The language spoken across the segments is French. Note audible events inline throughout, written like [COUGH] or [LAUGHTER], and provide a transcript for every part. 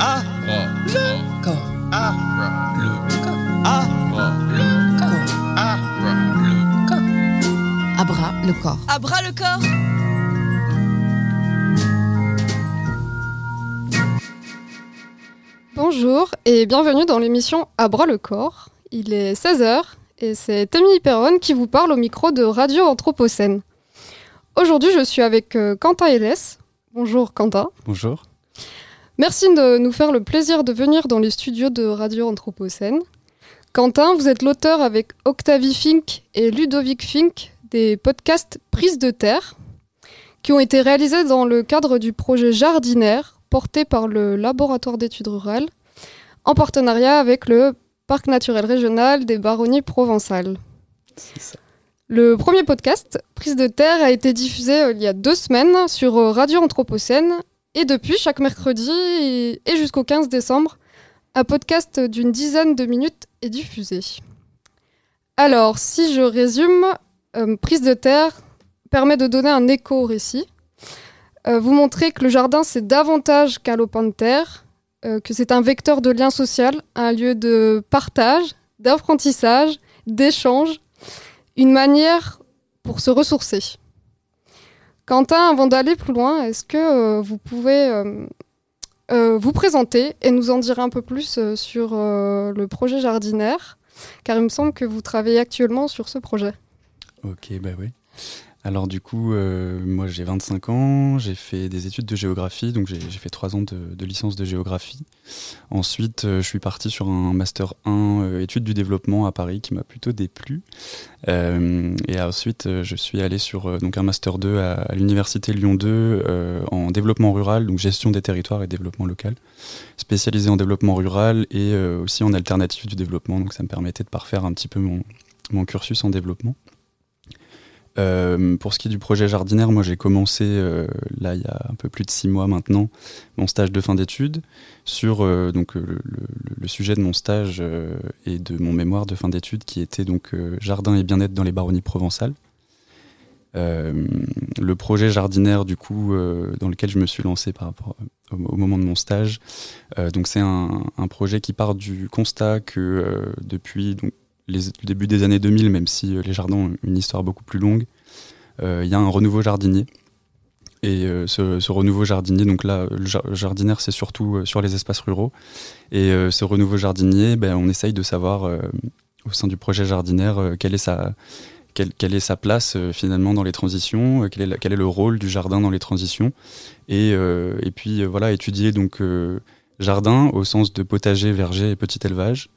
le corps. Ah, Le corps. ah, Le corps. ah, Le corps. ah. Le corps. À bras le corps. À bras le corps Bonjour et bienvenue dans l'émission À bras le corps. Il est 16h et c'est Tammy Perron qui vous parle au micro de Radio Anthropocène. Aujourd'hui, je suis avec euh, Quentin Hélès. Bonjour Quentin. Bonjour. Merci de nous faire le plaisir de venir dans les studios de Radio Anthropocène. Quentin, vous êtes l'auteur avec Octavie Fink et Ludovic Fink des podcasts Prise de terre qui ont été réalisés dans le cadre du projet Jardinaire porté par le Laboratoire d'études rurales en partenariat avec le Parc naturel régional des Baronnies provençales. Ça. Le premier podcast, Prise de terre, a été diffusé euh, il y a deux semaines sur euh, Radio Anthropocène et depuis, chaque mercredi et jusqu'au 15 décembre, un podcast d'une dizaine de minutes est diffusé. Alors, si je résume, euh, Prise de terre permet de donner un écho au récit. Euh, vous montrer que le jardin, c'est davantage qu'un lopin de terre, euh, que c'est un vecteur de lien social, un lieu de partage, d'apprentissage, d'échange, une manière pour se ressourcer. Quentin, avant d'aller plus loin, est-ce que euh, vous pouvez euh, euh, vous présenter et nous en dire un peu plus sur le projet jardinaire? Car il me semble que vous travaillez actuellement sur ce projet. Ok, bah oui. Alors du coup, euh, moi j'ai 25 ans, j'ai fait des études de géographie, donc j'ai fait 3 ans de, licence de géographie. Ensuite, euh, je suis parti sur un master 1 euh, études du développement à Paris qui m'a plutôt déplu. Euh, et ensuite, je suis allé sur donc un master 2 à, l'université Lyon 2 euh, en développement rural, donc gestion des territoires et développement local, spécialisé en développement rural et aussi en alternative du développement. Donc ça me permettait de parfaire un petit peu mon cursus en développement. Euh, pour ce qui est du projet jardinaire, moi j'ai commencé euh, là il y a un peu plus de six mois maintenant mon stage de fin d'études sur euh, le, sujet de mon stage et de mon mémoire de fin d'études qui était donc jardin et bien-être dans les baronnies provençales. Le projet jardinaire du coup dans lequel je me suis lancé au, moment de mon stage, c'est un, projet qui part du constat que depuis les, le début des années 2000, même si euh, les jardins ont une histoire beaucoup plus longue, euh, il y a un renouveau jardinier. Et euh, ce, renouveau jardinier, donc là, le jar- jardinaire, c'est surtout sur les espaces ruraux. Et ce renouveau jardinier, ben, on essaye de savoir au sein du projet jardinaire quelle est sa, place finalement dans les transitions, quel, est le rôle du jardin dans les transitions. Et, puis voilà, étudier donc jardin au sens de potager, verger et petit élevage.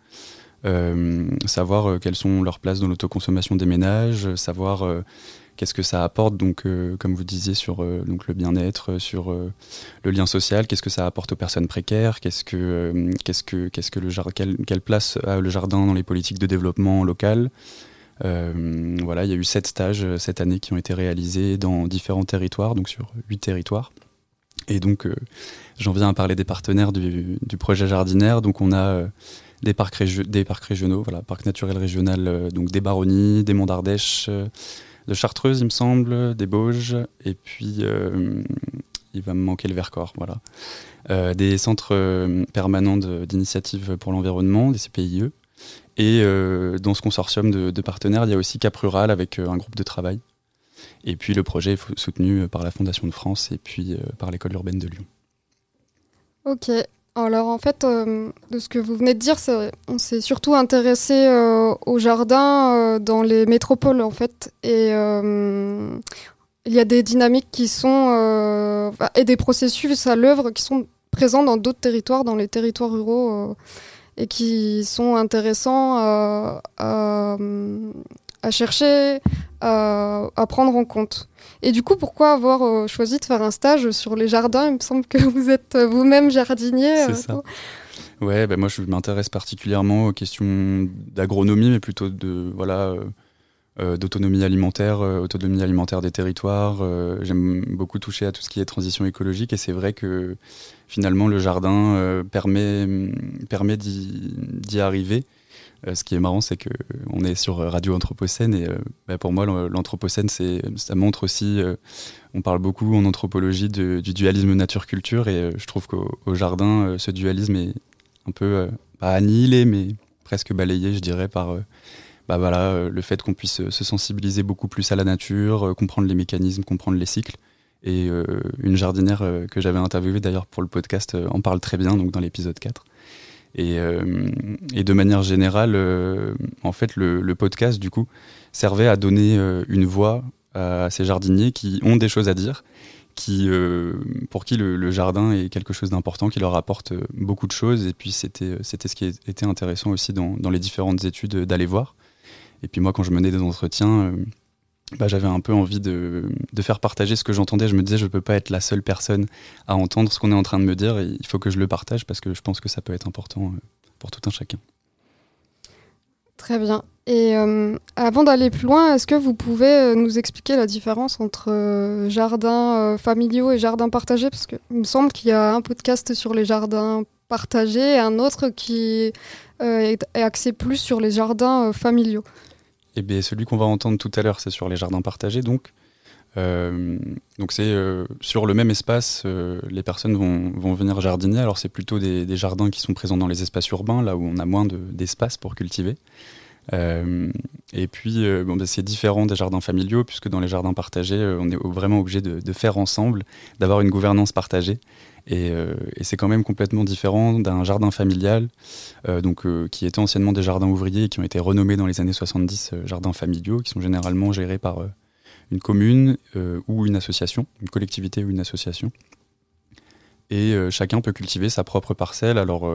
Euh, savoir euh, quelles sont leurs places dans l'autoconsommation des ménages, savoir euh, qu'est-ce que ça apporte, donc comme vous disiez sur donc le bien-être, sur le lien social, qu'est-ce que ça apporte aux personnes précaires, qu'est-ce que qu'est-ce que qu'est-ce que le jardin, quelle, place a le jardin dans les politiques de développement local. Voilà, il y a eu sept stages cette année qui ont été réalisés dans différents territoires, donc sur huit territoires. Et donc, j'en viens à parler des partenaires du, du projet jardinaire. Donc, on a des parcs, régio- des parcs régionaux, voilà, parc naturel régional, euh, donc des Baronnies, des Monts d'Ardèche, euh, de Chartreuse, il me semble, des Bauges, et puis euh, il va me manquer le Vercors, voilà. Des centres permanents de- d'initiative pour l'environnement, des CPIE. Et dans ce consortium de, de partenaires, il y a aussi Cap Rural avec un groupe de travail. Et puis le projet est soutenu par la Fondation de France et puis par l'école urbaine de Lyon. Ok. Alors en fait, euh, de ce que vous venez de dire, on s'est surtout intéressé euh, au jardin euh, dans les métropoles en fait. Et il y a des dynamiques qui sont et des processus à l'œuvre qui sont présents dans d'autres territoires, dans les territoires ruraux, et qui sont intéressants à chercher, à, à prendre en compte. Et du coup, pourquoi avoir euh, choisi de faire un stage sur les jardins? Il me semble que vous êtes euh, vous-même jardinier. C'est euh, ça. Ouais, ben moi je m'intéresse particulièrement aux questions d'agronomie, mais plutôt de voilà euh, d'autonomie alimentaire, euh, autonomie alimentaire des territoires. euh, J'aime beaucoup toucher à tout ce qui est transition écologique, et c'est vrai que finalement le jardin permet permet d'y d'y arriver ce qui est marrant, c'est que on est sur Radio Anthropocène et bah, pour moi, l'Anthropocène, ça montre aussi. on parle beaucoup en anthropologie du dualisme nature-culture et je trouve qu'au jardin, ce dualisme est un peu pas annihilé, mais presque balayé, je dirais, par bah voilà, le fait qu'on puisse se sensibiliser beaucoup plus à la nature, comprendre les mécanismes, comprendre les cycles. Et euh, une jardinière euh, que j'avais interviewée d'ailleurs pour le podcast euh, en parle très bien, donc dans l'épisode 4. Et, et, de manière générale, en fait, le, podcast, du coup, servait à donner une voix à ces jardiniers qui ont des choses à dire, qui, pour qui le, jardin est quelque chose d'important, qui leur apporte beaucoup de choses. Et puis, c'était ce qui était intéressant aussi dans les différentes études d'aller voir. Et puis, moi, quand je menais des entretiens, bah, j'avais un peu envie de, faire partager ce que j'entendais. Je me disais, je ne peux pas être la seule personne à entendre ce qu'on est en train de me dire. il faut que je le partage parce que je pense que ça peut être important euh, pour tout un chacun. Très bien. Et euh, avant d'aller plus loin, est-ce que vous pouvez euh, nous expliquer la différence entre jardins familiaux et jardins partagés? Parce qu'il me semble qu'il y a un podcast sur les jardins partagés et un autre qui est axé plus sur les jardins familiaux. Eh bien, celui qu'on va entendre tout à l'heure, c'est sur les jardins partagés. Donc, euh, donc c'est euh, sur le même espace, euh, les personnes vont, venir jardiner. Alors c'est plutôt des, jardins qui sont présents dans les espaces urbains, là où on a moins d'espace pour cultiver. et puis bon, ben, c'est différent des jardins familiaux, puisque dans les jardins partagés, on est vraiment obligé de faire ensemble, d'avoir une gouvernance partagée. Euh, et, c'est quand même complètement différent d'un jardin familial, euh, donc, euh, qui était anciennement des jardins ouvriers et qui ont été renommés dans les années 70 jardins familiaux, qui sont généralement gérés par une commune ou une association, une collectivité ou une association. Et chacun peut cultiver sa propre parcelle. Alors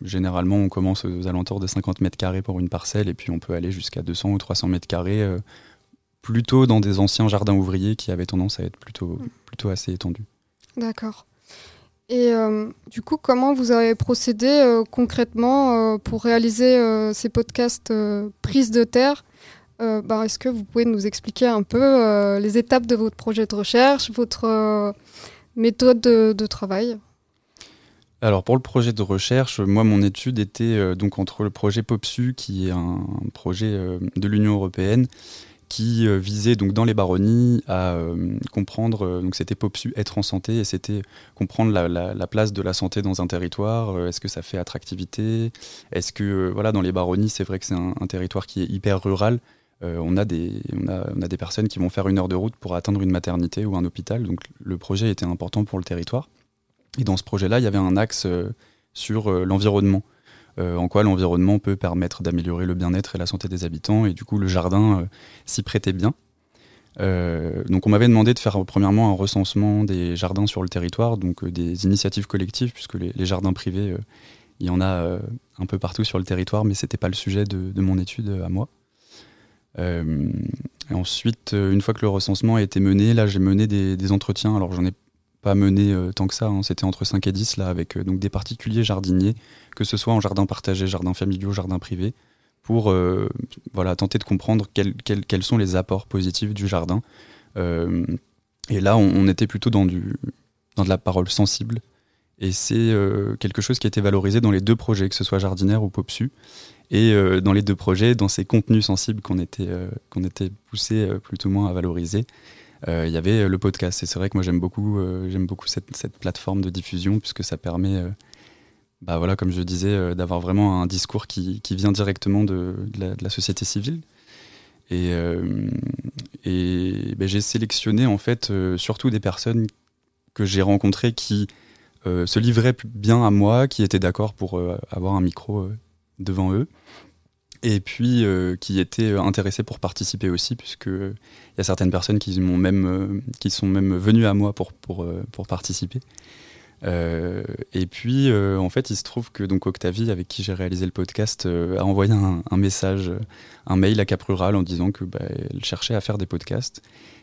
généralement on commence aux alentours de 50 mètres carrés pour une parcelle et puis on peut aller jusqu'à 200 ou 300 mètres carrés, plutôt dans des anciens jardins ouvriers qui avaient tendance à être plutôt, plutôt assez étendus. D'accord. Et euh, du coup, comment vous avez procédé euh, concrètement euh, pour réaliser ces podcasts prise de terre? Bah, Est-ce que vous pouvez nous expliquer un peu les étapes de votre projet de recherche, votre méthode de, travail? Alors pour le projet de recherche, moi mon étude était donc entre le projet POPSU qui est un projet de l'Union européenne qui euh, visait donc dans les baronnies à euh, comprendre, euh, donc c'était POPSU être en santé et c'était comprendre la, place de la santé dans un territoire, est-ce que ça fait attractivité, est-ce que voilà dans les baronnies c'est vrai que c'est un, territoire qui est hyper rural, on, a des, on, a, on, a des personnes qui vont faire une heure de route pour atteindre une maternité ou un hôpital, donc le projet était important pour le territoire. Et dans ce projet-là, il y avait un axe sur l'environnement. Euh, en quoi l'environnement peut permettre d'améliorer le bien-être et la santé des habitants. Et du coup, le jardin euh, s'y prêtait bien. Euh, donc on m'avait demandé de faire premièrement un recensement des jardins sur le territoire, donc des initiatives collectives, puisque les, jardins privés, il y en a un peu partout sur le territoire, mais ce n'était pas le sujet de, mon étude à moi. ensuite, une fois que le recensement a été mené, là j'ai mené des, des entretiens, alors j'en ai pas mené euh, tant que ça. Hein. C'était entre 5 et 10 là, avec euh, donc des particuliers jardiniers, que ce soit en jardin partagé, jardin familial, jardin privé, pour euh, voilà, tenter de comprendre quels, quels, sont les apports positifs du jardin. et là, on, était plutôt dans, du, dans de la parole sensible. Et c'est quelque chose qui a été valorisé dans les deux projets, que ce soit Jardinaire ou Popsu. Et dans les deux projets, dans ces contenus sensibles qu'on était, qu'on était poussé plus ou moins à valoriser, il y avait le podcast. Et c'est vrai que moi j'aime beaucoup, euh, j'aime beaucoup cette, cette, plateforme de diffusion puisque ça permet, euh, bah voilà, comme je disais, d'avoir vraiment un discours qui, qui vient directement de, de, la, société civile. Et, et ben, j'ai sélectionné en fait surtout des personnes que j'ai rencontrées qui se livraient bien à moi, qui étaient d'accord pour avoir un micro devant eux et puis euh, qui étaient intéressés pour participer aussi, puisque il y a certaines personnes qui même, euh, qui sont même venues à moi pour pour, euh, pour participer. et puis en fait, il se trouve que donc Octavie, avec qui j'ai réalisé le podcast, a envoyé un, message, un mail à Cap Rural en disant que bah, elle cherchait à faire des podcasts.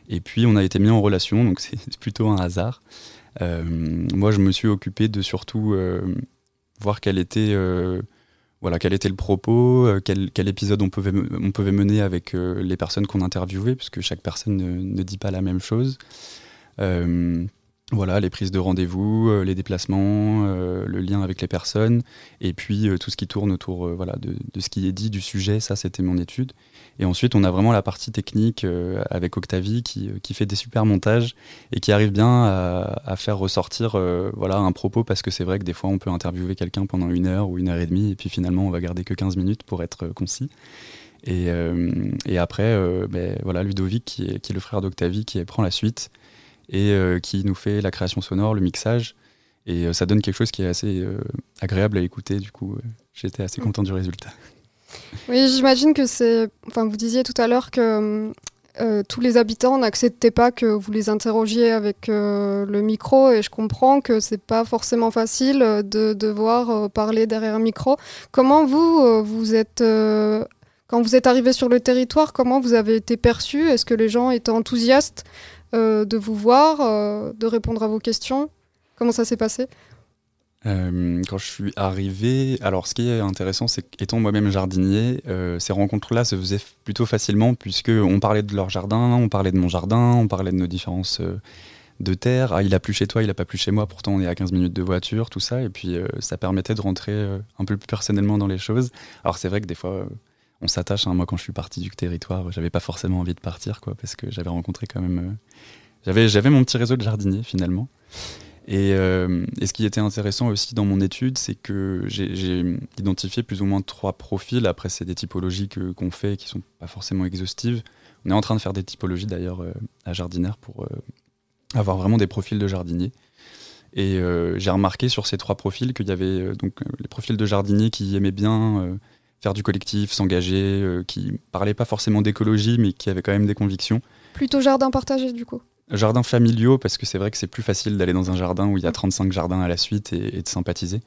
Et puis on a été mis en relation, donc [LAUGHS] c'est plutôt un hasard. moi, je me suis occupé de surtout voir quelle était voilà, quel était le propos, euh, quel, épisode on pouvait, mener avec euh, les personnes qu'on interviewait, puisque chaque personne ne, dit pas la même chose. Voilà, les prises de rendez-vous, euh, les déplacements, euh, le lien avec les personnes, et puis euh, tout ce qui tourne autour voilà, de, ce qui est dit, du sujet, ça c'était mon étude. Et ensuite, on a vraiment la partie technique avec Octavie qui, qui, fait des super montages et qui arrive bien à, faire ressortir voilà, un propos, parce que c'est vrai que des fois on peut interviewer quelqu'un pendant une heure ou une heure et demie, et puis finalement on va garder que 15 minutes pour être concis. Et, et après, ben, voilà, Ludovic, qui est, qui est le frère d'Octavie, qui prend la suite et euh, qui nous fait la création sonore, le mixage. Et euh, ça donne quelque chose qui est assez euh, agréable à écouter. Du coup, j'étais assez mm. content du résultat. Oui, j'imagine que c'est. Enfin, vous disiez tout à l'heure que tous les habitants n'acceptaient pas que vous les interrogiez avec le micro et je comprends que c'est pas forcément facile de devoir parler derrière un micro. Comment vous, vous êtes. quand vous êtes arrivé sur le territoire, comment vous avez été perçu Est-ce que les gens étaient enthousiastes? Euh, de vous voir, euh, de répondre à vos questions. Comment ça s'est passé? Euh, quand je suis arrivé, alors ce qui est intéressant, c'est qu'étant moi-même jardinier, ces rencontres-là se faisaient plutôt facilement puisque on parlait de leur jardin, on parlait de mon jardin, on parlait de nos différences de terre. Ah, il a plu chez toi, il a pas plu chez moi. Pourtant, on est à 15 minutes de voiture, tout ça. Et puis, ça permettait de rentrer un peu plus personnellement dans les choses. Alors, c'est vrai que des fois, on s'attache. Hein. Moi, quand je suis parti du territoire, j'avais pas forcément envie de partir, quoi, parce que j'avais rencontré quand même. Euh, j'avais, mon petit réseau de jardiniers finalement. Euh, et, ce qui était intéressant aussi dans mon étude, c'est que j'ai, identifié plus ou moins trois profils. Après, c'est des typologies qu'on fait qui sont pas forcément exhaustives. On est en train de faire des typologies d'ailleurs euh, à Jardinaire pour avoir vraiment des profils de jardiniers. Et j'ai remarqué sur ces trois profils qu'il y avait donc les profils de jardiniers qui aimaient bien faire du collectif, s'engager, euh, qui parlait pas forcément d'écologie, mais qui avait quand même des convictions. Plutôt jardin partagé du coup Jardins familiaux, parce que c'est vrai que c'est plus facile d'aller dans un jardin où il y a 35 jardins à la suite et, de sympathiser.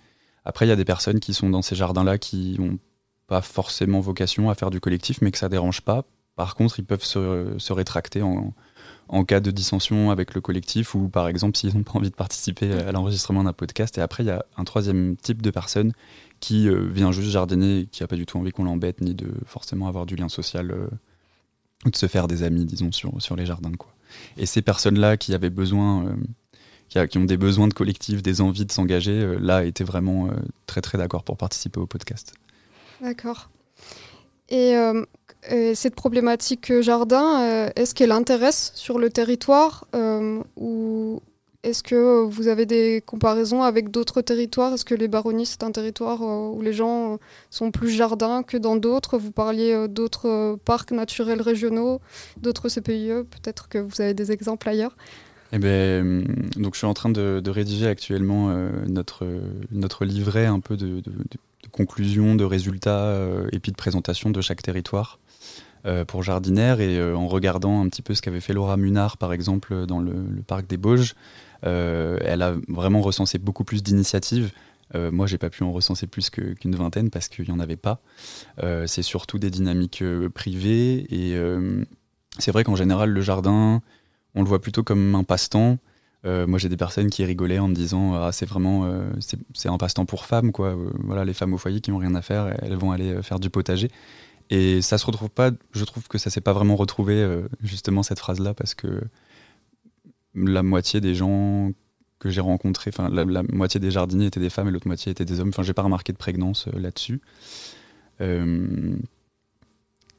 Après, il y a des personnes qui sont dans ces jardins-là qui n'ont pas forcément vocation à faire du collectif, mais que ça dérange pas. Par contre, ils peuvent se, se rétracter en, en cas de dissension avec le collectif ou par exemple s'ils n'ont pas envie de participer à l'enregistrement d'un podcast. Et après, il y a un troisième type de personne qui euh, vient juste jardiner et qui n'a pas du tout envie qu'on l'embête ni de forcément avoir du lien social euh, ou de se faire des amis, disons, sur, sur les jardins. Quoi. Et ces personnes-là qui avaient besoin, euh, qui, ont des besoins de collectif, des envies de s'engager, là étaient vraiment très très d'accord pour participer au podcast. D'accord. Et cette problématique jardin, est-ce qu'elle intéresse sur le territoire ou est-ce que vous avez des comparaisons avec d'autres territoires? Est-ce que les baronnies, c'est un territoire euh, où les gens sont plus jardins que dans d'autres? Vous parliez euh, d'autres euh, parcs naturels régionaux, d'autres CPIE. Peut-être que vous avez des exemples ailleurs? Eh ben, donc je suis en train de, rédiger actuellement notre, notre livret un peu de, de, de résultats et puis de présentation de chaque territoire. pour Jardinaire et en regardant un petit peu ce qu'avait fait Laura Munard par exemple dans le, parc des Bauges, euh, elle a vraiment recensé beaucoup plus d'initiatives. Euh, moi, j'ai pas pu en recenser plus qu'une vingtaine parce qu'il n'y en avait pas. Euh, c'est surtout des dynamiques privées et c'est vrai qu'en général, le jardin, on le voit plutôt comme un passe-temps. moi, j'ai des personnes qui rigolaient en me disant ah, c'est vraiment c'est un passe-temps pour femmes quoi. voilà, les femmes au foyer qui n'ont rien à faire, elles vont aller faire du potager. Et ça se retrouve pas. Je trouve que ça s'est pas vraiment retrouvé justement cette phrase là parce que la moitié des gens que j'ai rencontrés, la, moitié des jardiniers étaient des femmes et l'autre moitié étaient des hommes. Enfin, j'ai pas remarqué de prégnance euh, là-dessus. Euh,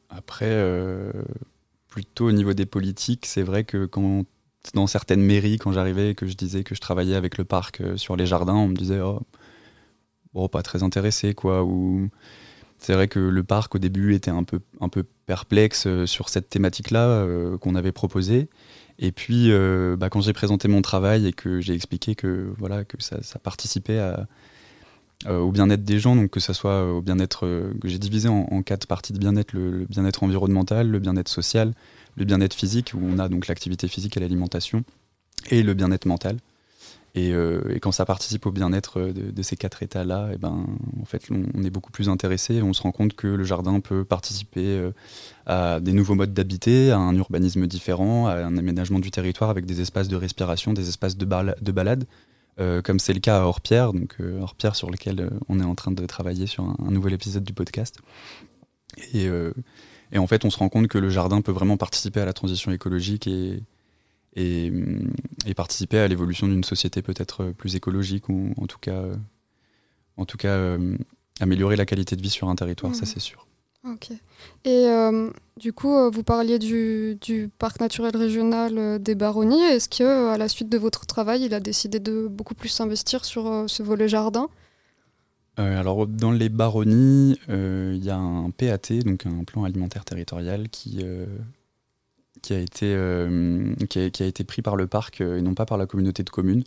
après, euh, plutôt au niveau des politiques, c'est vrai que dans certaines mairies, quand j'arrivais et que je disais que je travaillais avec le parc sur les jardins, on me disait oh, bon, pas très intéressé quoi. Ou c'est vrai que le parc au début était un peu un peu perplexe sur cette thématique-là qu'on avait proposée. Et puis, euh, bah, quand j'ai présenté mon travail et que j'ai expliqué que, voilà, que ça, participait euh, au bien-être des gens, donc que ça soit au bien-être, euh, que j'ai divisé en, quatre parties de bien-être, le, bien-être environnemental, le bien-être social, le bien-être physique, où on a donc l'activité physique et l'alimentation, et le bien-être mental. Euh, et, quand ça participe au bien-être de, ces quatre états-là, et eh ben, en fait, on, est beaucoup plus intéressé. On se rend compte que le jardin peut participer euh, à des nouveaux modes d'habiter, à un urbanisme différent, à un aménagement du territoire avec des espaces de respiration, des espaces de, de balade, euh, comme c'est le cas à Hors-Pierre, donc Hors-Pierre sur lequel on est en train de travailler sur un, nouvel épisode du podcast. Et, et, en fait, on se rend compte que le jardin peut vraiment participer à la transition écologique et, et, participer à l'évolution d'une société peut-être plus écologique ou en tout cas, en tout cas améliorer la qualité de vie sur un territoire, ça mmh. c'est sûr. Ok. Et euh, du coup, euh, vous parliez du, parc naturel régional euh, des Baronnies. Est-ce que, à la suite de votre travail, il a décidé de beaucoup plus s'investir sur ce volet jardin? Alors, dans les Baronnies, il y a un PAT, donc un plan alimentaire territorial, qui, qui, a été, qui a été pris par le parc et non pas par la communauté de communes.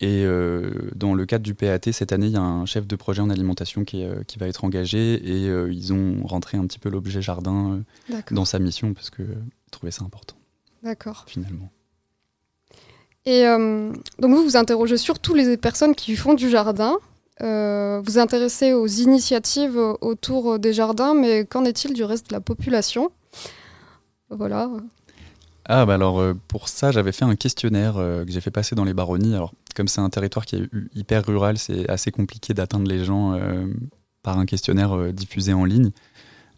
Et euh, dans le cadre du PAT, cette année, il y a un chef de projet en alimentation qui, euh, qui va être engagé et euh, ils ont rentré un petit peu l'objet jardin dans sa mission parce que je trouvais ça important. D'accord. Finalement. Et donc vous vous interrogez surtout les personnes qui font du jardin. vous intéressez aux initiatives autour des jardins, mais qu'en est-il du reste de la population? Voilà. Ah bah alors pour ça j'avais fait un questionnaire que j'ai fait passer dans les baronnies. Alors comme c'est un territoire qui est hyper rural, c'est assez compliqué d'atteindre les gens euh, par un questionnaire euh, diffusé en ligne.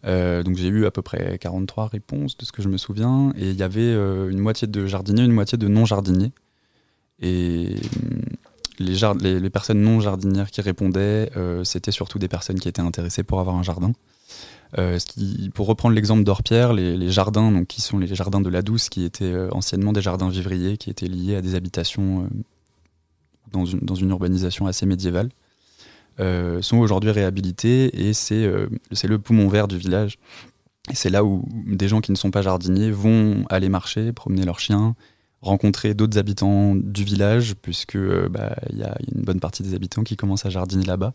Euh, donc j'ai eu à peu près 43 réponses de ce que je me souviens, et il y avait une moitié de jardiniers, une moitié de non-jardiniers. Et les, les, personnes non jardinières qui répondaient, c'était surtout des personnes qui étaient intéressées pour avoir un jardin. Pour reprendre l'exemple d'Orpierre, les, jardins, donc, qui sont les jardins de la Douce, qui étaient anciennement des jardins vivriers, qui étaient liés à des habitations dans une, dans une urbanisation assez médiévale, euh, sont aujourd'hui réhabilités et c'est euh, le poumon vert du village. C'est là où des gens qui ne sont pas jardiniers vont aller marcher, promener leurs chiens, rencontrer d'autres habitants du village, puisque euh, bah, il y a une bonne partie des habitants qui commencent à jardiner là-bas.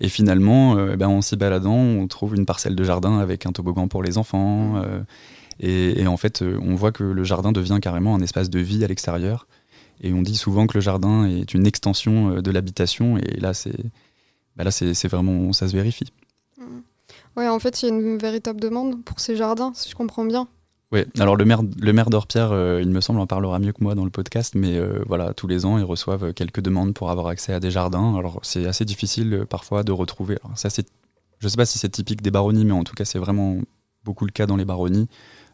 Et finalement, ben, en s'y baladant, on trouve une parcelle de jardin avec un toboggan pour les enfants. et, et, en fait, on voit que le jardin devient carrément un espace de vie à l'extérieur. Et on dit souvent que le jardin est une extension euh, de l'habitation, et là, c'est bah là, c'est vraiment, ça se vérifie. Mmh. Ouais, en fait, il y a une véritable demande pour ces jardins, si je comprends bien. Oui, alors le maire, le d'Orpierre, euh, il me semble, en parlera mieux que moi dans le podcast, mais euh, voilà, tous les ans, ils reçoivent quelques demandes pour avoir accès à des jardins. Alors c'est assez difficile parfois de retrouver. Alors, ça, je ne sais pas si c'est typique des baronnies, mais en tout cas, c'est vraiment beaucoup le cas dans les baronnies.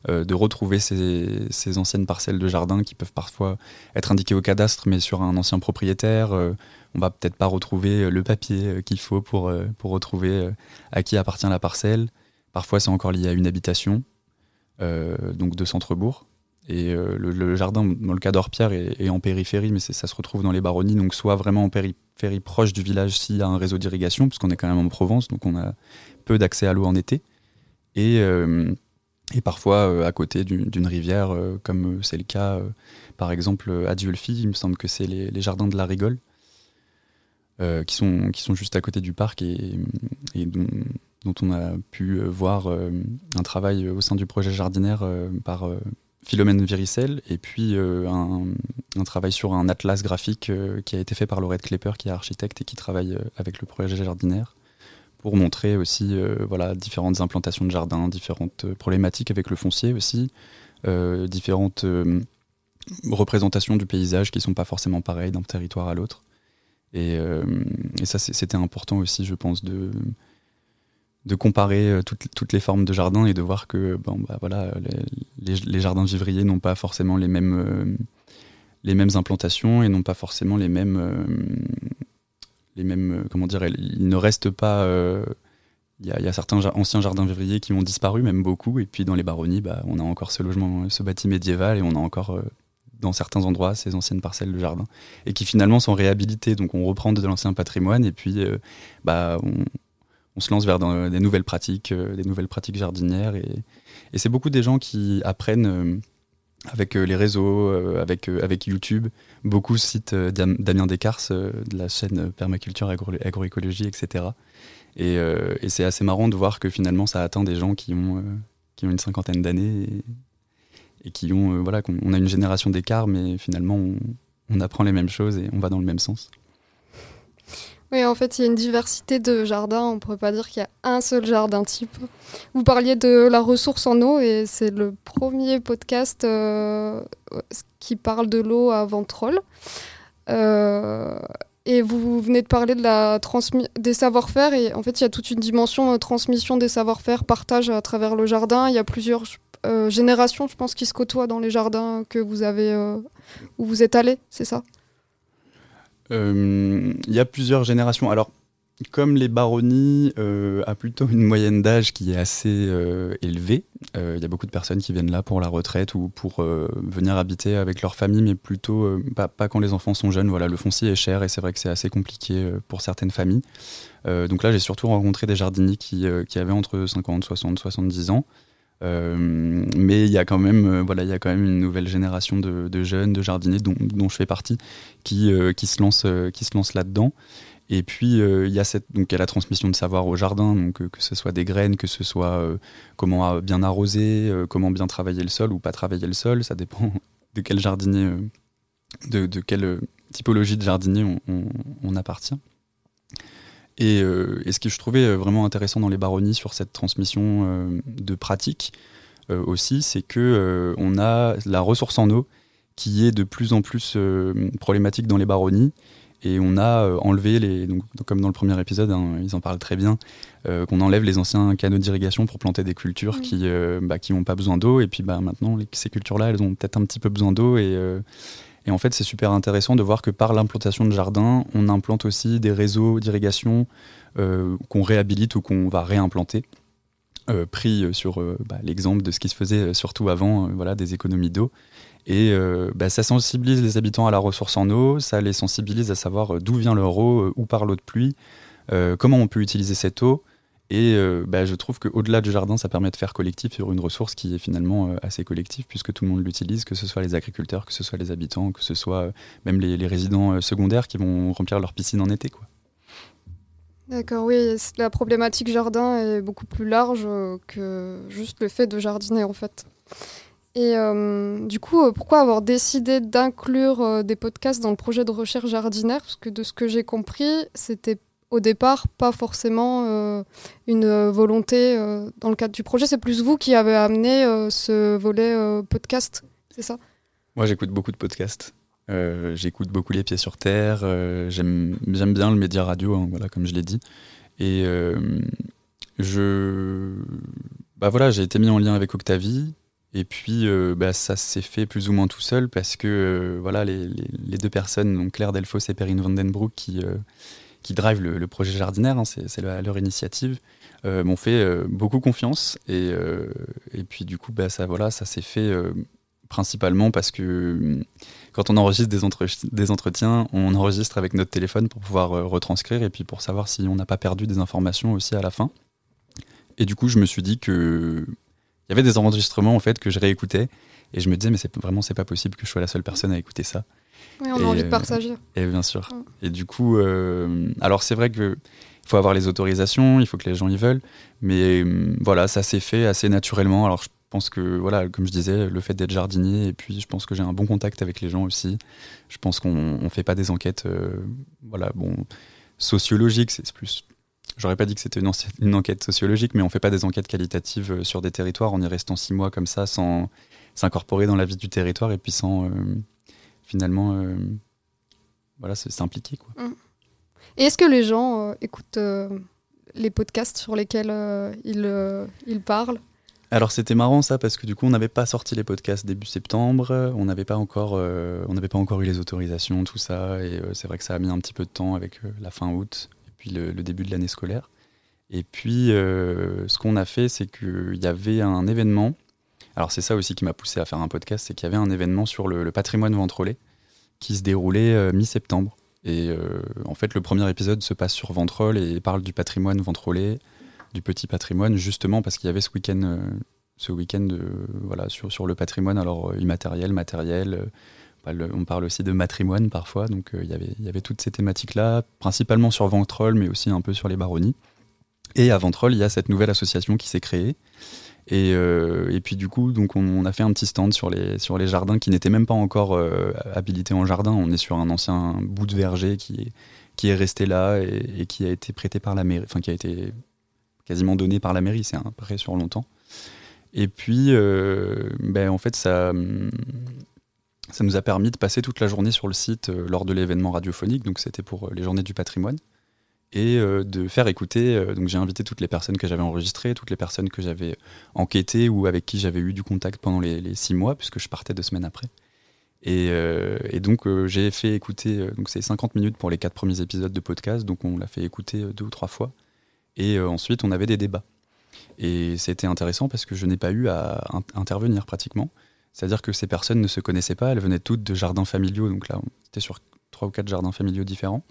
Euh, de retrouver ces, anciennes parcelles de jardin qui peuvent parfois être indiquées au cadastre, mais sur un ancien propriétaire. Euh, on va peut-être pas retrouver euh, le papier qu'il faut pour retrouver à qui appartient la parcelle. Parfois, c'est encore lié à une habitation, donc de centre-bourg. Et le, jardin, dans le cas d'Orpierre, est, en périphérie, mais ça se retrouve dans les baronnies, donc soit vraiment en périphérie proche du village s'il y a un réseau d'irrigation, puisqu'on est quand même en Provence, donc on a peu d'accès à l'eau en été. Et, et parfois euh, à côté d'une rivière, euh, comme euh, c'est le cas par exemple à Diolfi, il me semble que c'est les, jardins de la Rigole, qui, sont, qui sont juste à côté du parc et, dont, on a pu voir un travail au sein du projet jardinaire par Philomène Viricel, et puis un, travail sur un atlas graphique qui a été fait par Laurette Klepper, qui est architecte et qui travaille avec le projet jardinaire pour montrer aussi euh, voilà, différentes implantations de jardins, différentes euh, problématiques avec le foncier aussi, euh, différentes représentations du paysage qui ne sont pas forcément pareilles d'un territoire à l'autre. Et, ça, c'était important aussi, je pense, de, de comparer toutes, les formes de jardins et de voir que bon, bah, voilà, les, les, jardins vivriers n'ont pas forcément les mêmes, les mêmes implantations et n'ont pas forcément les mêmes les mêmes, euh, comment dire, il ne reste pas. Euh, il y, a certains anciens jardins vivriers qui ont disparu, même beaucoup. Et puis dans les baronnies, bah, on a encore ce logement, ce bâti médiéval, et on a encore euh, dans certains endroits ces anciennes parcelles de jardin, et qui finalement sont réhabilitées. Donc on reprend de l'ancien patrimoine, et puis bah, on, se lance vers des nouvelles pratiques, des nouvelles pratiques jardinières. Et, c'est beaucoup des gens qui apprennent avec euh, les réseaux, euh, avec, euh, avec YouTube. Beaucoup citent Damien Descartes de la chaîne Permaculture, Agroécologie, etc. Et, c'est assez marrant de voir que finalement ça atteint des gens qui ont, qui ont une cinquantaine d'années et, qui ont, voilà, on a une génération d'écart, mais finalement on, on apprend les mêmes choses et on va dans le même sens. Oui, en fait, il y a une diversité de jardins. On ne pourrait pas dire qu'il y a un seul jardin type. Vous parliez de la ressource en eau et c'est le premier podcast euh, qui parle de l'eau à Ventrol. Euh, et vous venez de parler de la des savoir-faire et en fait, il y a toute une dimension euh, transmission des savoir-faire, partage à travers le jardin. Il y a plusieurs générations, je pense, qui se côtoient dans les jardins que vous avez, où vous êtes allé, c'est ça? Il y a plusieurs générations. Alors, comme les baronnies euh, a plutôt une moyenne d'âge qui est assez euh, élevée, euh, il y a beaucoup de personnes qui viennent là pour la retraite ou pour venir habiter avec leur famille, mais plutôt pas, pas, quand les enfants sont jeunes. Voilà, le foncier est cher et c'est vrai que c'est assez compliqué pour certaines familles. donc là, j'ai surtout rencontré des jardiniers qui, qui, avaient entre 50, 60, 70 ans. Mais il y a quand même, voilà, il y a quand même une nouvelle génération de, jeunes, de jardiniers dont, je fais partie, qui, qui se lancent, qui se lancent là-dedans. Et puis euh, il y a cette donc la transmission de savoir au jardin, donc euh, que ce soit des graines, que ce soit euh, comment bien arroser, comment bien travailler le sol ou pas travailler le sol, ça dépend [LAUGHS] de quel jardinier, de, quelle typologie de jardinier on, appartient. Et, et, ce que je trouvais vraiment intéressant dans les baronnies sur cette transmission de pratique aussi, c'est que on a la ressource en eau qui est de plus en plus problématique dans les baronnies. Et on a euh, enlevé les donc, comme dans le premier épisode hein, ils en parlent très bien euh, qu'on enlève les anciens canaux d'irrigation pour planter des cultures qui euh, bah, qui n'ont pas besoin d'eau. Et puis bah maintenant ces cultures là elles ont peut-être un petit peu besoin d'eau. Et et en fait c'est super intéressant de voir que par l'implantation de jardins on implante aussi des réseaux d'irrigation qu'on réhabilite ou qu'on va réimplanter pris sur bah, l'exemple de ce qui se faisait surtout avant voilà des économies d'eau et euh, bah, ça sensibilise les habitants à la ressource en eau, ça les sensibilise à savoir euh, d'où vient leur eau, euh, où part l'eau de pluie, comment on peut utiliser cette eau. Et bah, je trouve qu'au-delà du jardin, ça permet de faire collectif sur une ressource qui est finalement assez collective, puisque tout le monde l'utilise, que ce soit les agriculteurs, que ce soit les habitants, que ce soit même les, résidents secondaires qui vont remplir leur piscine en été. Quoi. D'accord, oui, la problématique jardin est beaucoup plus large que juste le fait de jardiner en fait. Et euh, du coup, euh, pourquoi avoir décidé d'inclure euh, des podcasts dans le projet de recherche jardinaire Parce que de ce que j'ai compris, c'était au départ pas forcément une volonté dans le cadre du projet. C'est plus vous qui avez amené ce volet podcast, c'est ça? Moi, j'écoute beaucoup de podcasts. j'écoute beaucoup les pieds sur terre. j'aime bien le média radio, hein, voilà, comme je l'ai dit. Et je, bah voilà, j'ai été mis en lien avec Octavie et puis, euh, bah, ça s'est fait plus ou moins tout seul parce que euh, voilà, les, deux personnes, donc Claire Delfos et Perrine Vandenbroek, qui, euh, qui drivent le, projet jardinaire, hein, c'est leur initiative, m'ont fait beaucoup confiance. Et, et, puis, du coup, bah, ça, voilà, ça s'est fait principalement parce que quand on enregistre des, des, entretiens, on enregistre avec notre téléphone pour pouvoir retranscrire et puis pour savoir si on n'a pas perdu des informations aussi à la fin. Et du coup, je me suis dit que il y avait des enregistrements en fait que je réécoutais et je me disais mais c'est vraiment c'est pas possible que je sois la seule personne à écouter ça. Oui, on a envie de euh, partager. Et bien sûr. Et du coup, euh, alors c'est vrai que il faut avoir les autorisations, il faut que les gens y veulent, mais euh, voilà, ça s'est fait assez naturellement. Alors je pense que voilà, comme je disais, le fait d'être jardinier et puis je pense que j'ai un bon contact avec les gens aussi. Je pense qu'on ne fait pas des enquêtes, voilà, bon, sociologiques, c'est plus J'aurais pas dit que c'était une, enquête sociologique, mais on fait pas des enquêtes qualitatives sur des territoires en y restant six mois comme ça, sans s'incorporer dans la vie du territoire et puis sans finalement euh, voilà, s'impliquer. Quoi. Mmh. Et est-ce que les gens écoutent les podcasts sur lesquels ils, ils parlent? Alors c'était marrant ça parce que du coup on n'avait pas sorti les podcasts début septembre, on n'avait pas encore, on n'avait pas encore eu les autorisations, tout ça, et c'est vrai que ça a mis un petit peu de temps avec la fin août puis le, début de l'année scolaire. Et puis, euh, ce qu'on a fait, c'est qu'il y avait un événement. Alors, c'est ça aussi qui m'a poussé à faire un podcast c'est qu'il y avait un événement sur le, patrimoine ventrolé qui se déroulait euh, mi-septembre. Et euh, en fait, le premier épisode se passe sur Ventrol et parle du patrimoine ventrolé, du petit patrimoine, justement parce qu'il y avait ce week-end ce week-end voilà, sur, sur le patrimoine, alors immatériel, matériel, on parle aussi de matrimoine parfois, donc euh, il y avait toutes ces thématiques-là, principalement sur Ventrol, mais aussi un peu sur les baronnies. Et à Ventrol, il y a cette nouvelle association qui s'est créée. Et, euh, puis du coup, donc on, a fait un petit stand sur les, sur les jardins qui n'étaient même pas encore euh, habilités en jardin. On est sur un ancien bout de verger qui est, qui est resté là et, qui a été prêté par la mairie, enfin qui a été quasiment donné par la mairie, c'est un prêt sur longtemps. Et puis, ben, en fait, ça, ça nous a permis de passer toute la journée sur le site euh, lors de l'événement radiophonique, donc c'était pour euh, les journées du patrimoine. Et de faire écouter. donc j'ai invité toutes les personnes que j'avais enregistrées, toutes les personnes que j'avais enquêtées ou avec qui j'avais eu du contact pendant les, six mois, puisque je partais deux semaines après. Et, donc j'ai fait écouter, donc c'est 50 minutes pour les quatre premiers épisodes de podcast, donc on l'a fait écouter deux ou trois fois. Et ensuite on avait des débats. Et c'était intéressant parce que je n'ai pas eu à intervenir pratiquement. C'est-à-dire que ces personnes ne se connaissaient pas, elles venaient toutes de jardins familiaux, donc là, on était sur trois ou quatre jardins familiaux différents,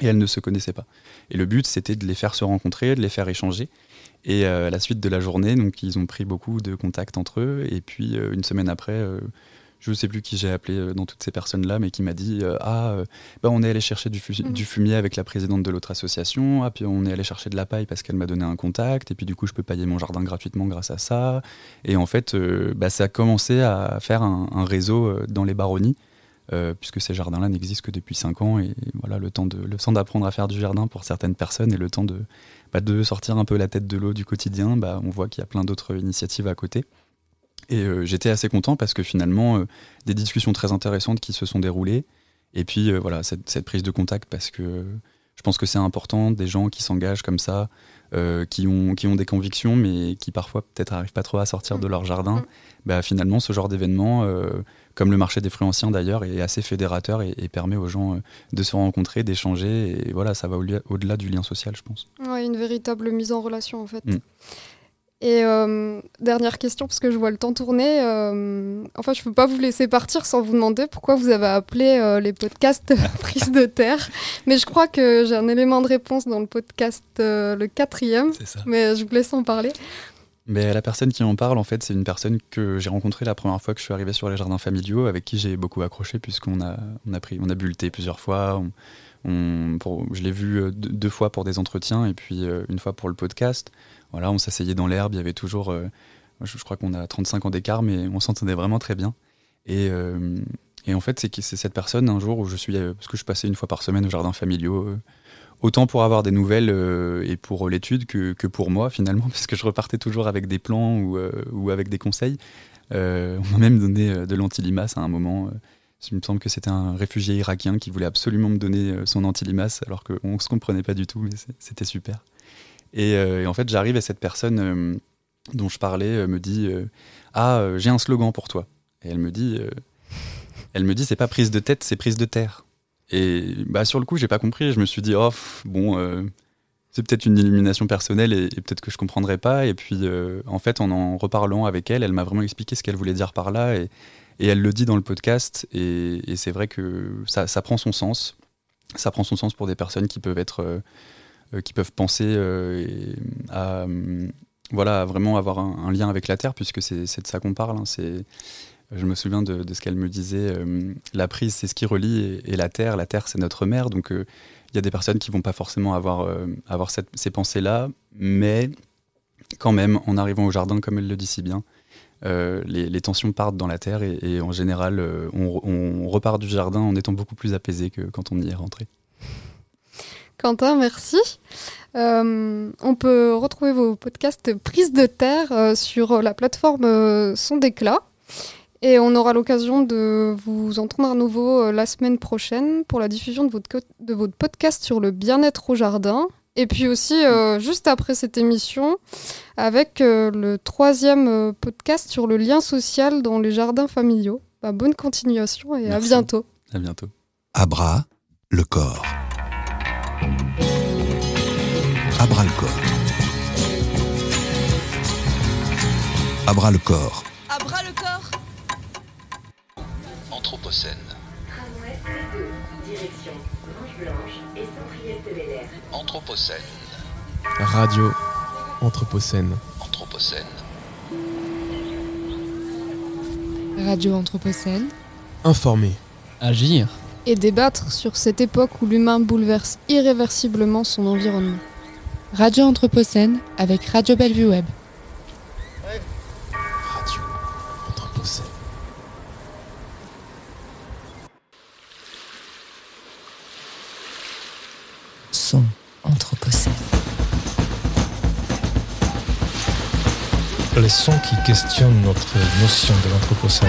et elles ne se connaissaient pas. Et le but, c'était de les faire se rencontrer, de les faire échanger. Et euh, à la suite de la journée, donc ils ont pris beaucoup de contacts entre eux, et puis euh, une semaine après, euh, je ne sais plus qui j'ai appelé dans toutes ces personnes-là, mais qui m'a dit Ah, bah, on est allé chercher du, mhm. du, fumier avec la présidente de l'autre association, ah, puis on est allé chercher de la paille parce qu'elle m'a donné un contact, et puis du coup, je peux pailler mon jardin gratuitement grâce à ça. Et en fait, bah, ça a commencé à faire un, réseau dans les baronnies. Puisque ces jardins-là n'existent que depuis 5 ans et voilà le temps d'apprendre à faire du jardin pour certaines personnes et le temps de, bah, de sortir un peu la tête de l'eau du quotidien, bah, on voit qu'il y a plein d'autres initiatives à côté. Et euh, j'étais assez content parce que finalement, euh, des discussions très intéressantes qui se sont déroulées. Et puis euh, voilà, cette, prise de contact parce que je pense que c'est important, des gens qui s'engagent comme ça, qui, ont, qui ont des convictions, mais qui parfois peut-être n'arrivent pas trop à sortir de leur jardin. Mm. Bah, finalement, ce genre d'événement, comme le marché des fruits anciens d'ailleurs, est assez fédérateur et, permet aux gens de se rencontrer, d'échanger. Et voilà, ça va au-delà du lien social, je pense. Oui, une véritable mise en relation en fait. Mm. Et euh, dernière question, parce que je vois le temps tourner. Euh, enfin, je ne peux pas vous laisser partir sans vous demander pourquoi vous avez appelé euh, les podcasts [LAUGHS] Prise de Terre. Mais je crois que j'ai un élément de réponse dans le podcast, le quatrième. Ça. Mais je vous laisse en parler. Mais la personne qui en parle, en fait, c'est une personne que j'ai rencontrée la première fois que je suis arrivé sur les jardins familiaux, avec qui j'ai beaucoup accroché, puisqu'on a, on a, pris, on a bu le thé plusieurs fois. On, je l'ai vu deux fois pour des entretiens et puis une fois pour le podcast. Voilà, on s'asseyait dans l'herbe, il y avait toujours, euh, je, crois qu'on a 35 ans d'écart, mais on s'entendait vraiment très bien. Et, euh, en fait, c'est cette personne, un jour où je suis, euh, parce que je passais une fois par semaine au jardin familiaux, autant pour avoir des nouvelles et pour l'étude que, que, pour moi finalement, [LAUGHS] parce que je repartais toujours avec des plans ou, ou avec des conseils. on m'a même donné de l'antilimace à un moment. Il me semble que c'était un réfugié irakien qui voulait absolument me donner son antilimace, alors qu'on ne se comprenait pas du tout, mais c'était super. Euh, et, en fait, j'arrive et cette personne euh, dont je parlais euh, me dit Ah, j'ai un slogan pour toi. Et elle me dit Elle me dit C'est pas prise de tête, c'est prise de terre. Et bah, sur le coup, j'ai pas compris. Je me suis dit Oh, bon c'est peut-être une illumination personnelle et, peut-être que je comprendrai pas. Et puis, en fait, en en reparlant avec elle, elle m'a vraiment expliqué ce qu'elle voulait dire par là. Et, elle le dit dans le podcast. Et, c'est vrai que ça, prend son sens. Ça prend son sens pour des personnes qui peuvent être qui peuvent penser euh, à voilà, vraiment avoir un, lien avec la Terre, puisque c'est de ça qu'on parle. Hein. je me souviens de, ce qu'elle me disait. Euh, la prise, c'est ce qui relie, et, la Terre, la Terre, c'est notre mère. Donc, il y a des personnes qui vont pas forcément avoir, ces pensées-là, mais quand même, en arrivant au jardin, comme elle le dit si bien, les, tensions partent dans la Terre, et, en général, on repart du jardin en étant beaucoup plus apaisé que quand on y est rentré. Quentin, merci. Euh, on peut retrouver vos podcasts Prise de Terre euh, sur la plateforme euh, Son d'éclat. Et on aura l'occasion de vous entendre à nouveau la semaine prochaine pour la diffusion de votre, de votre podcast sur le bien-être au jardin. Et puis aussi, juste après cette émission, avec le troisième podcast sur le lien social dans les jardins familiaux. Bah, bonne continuation et à bientôt. À bientôt. Abra, le corps. Abra le corps. Abra le corps. Abra le corps. Anthropocène. Direction Blanche et Anthropocène. Radio Anthropocène. Anthropocène. Radio Anthropocène. Informer. Agir. Et débattre sur cette époque où l'humain bouleverse irréversiblement son environnement. Radio Anthropocène avec Radio Bellevue Web. Radio Anthropocène. Son Anthropocène. Les sons qui questionnent notre notion de l'Anthropocène.